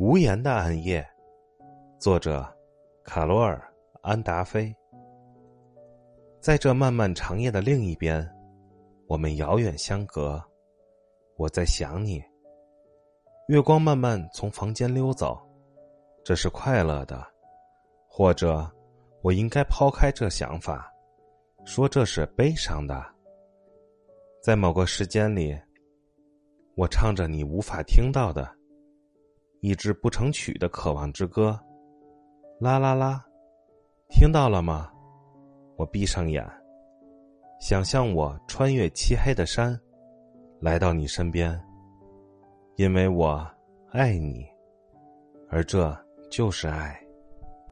无言的暗夜，作者卡罗尔·安达菲。在这漫漫长夜的另一边，我们遥远相隔。我在想你。月光慢慢从房间溜走，这是快乐的，或者我应该抛开这想法，说这是悲伤的。在某个时间里，我唱着你无法听到的。一支不成曲的渴望之歌，啦啦啦，听到了吗？我闭上眼，想象我穿越漆黑的山，来到你身边，因为我爱你，而这就是爱。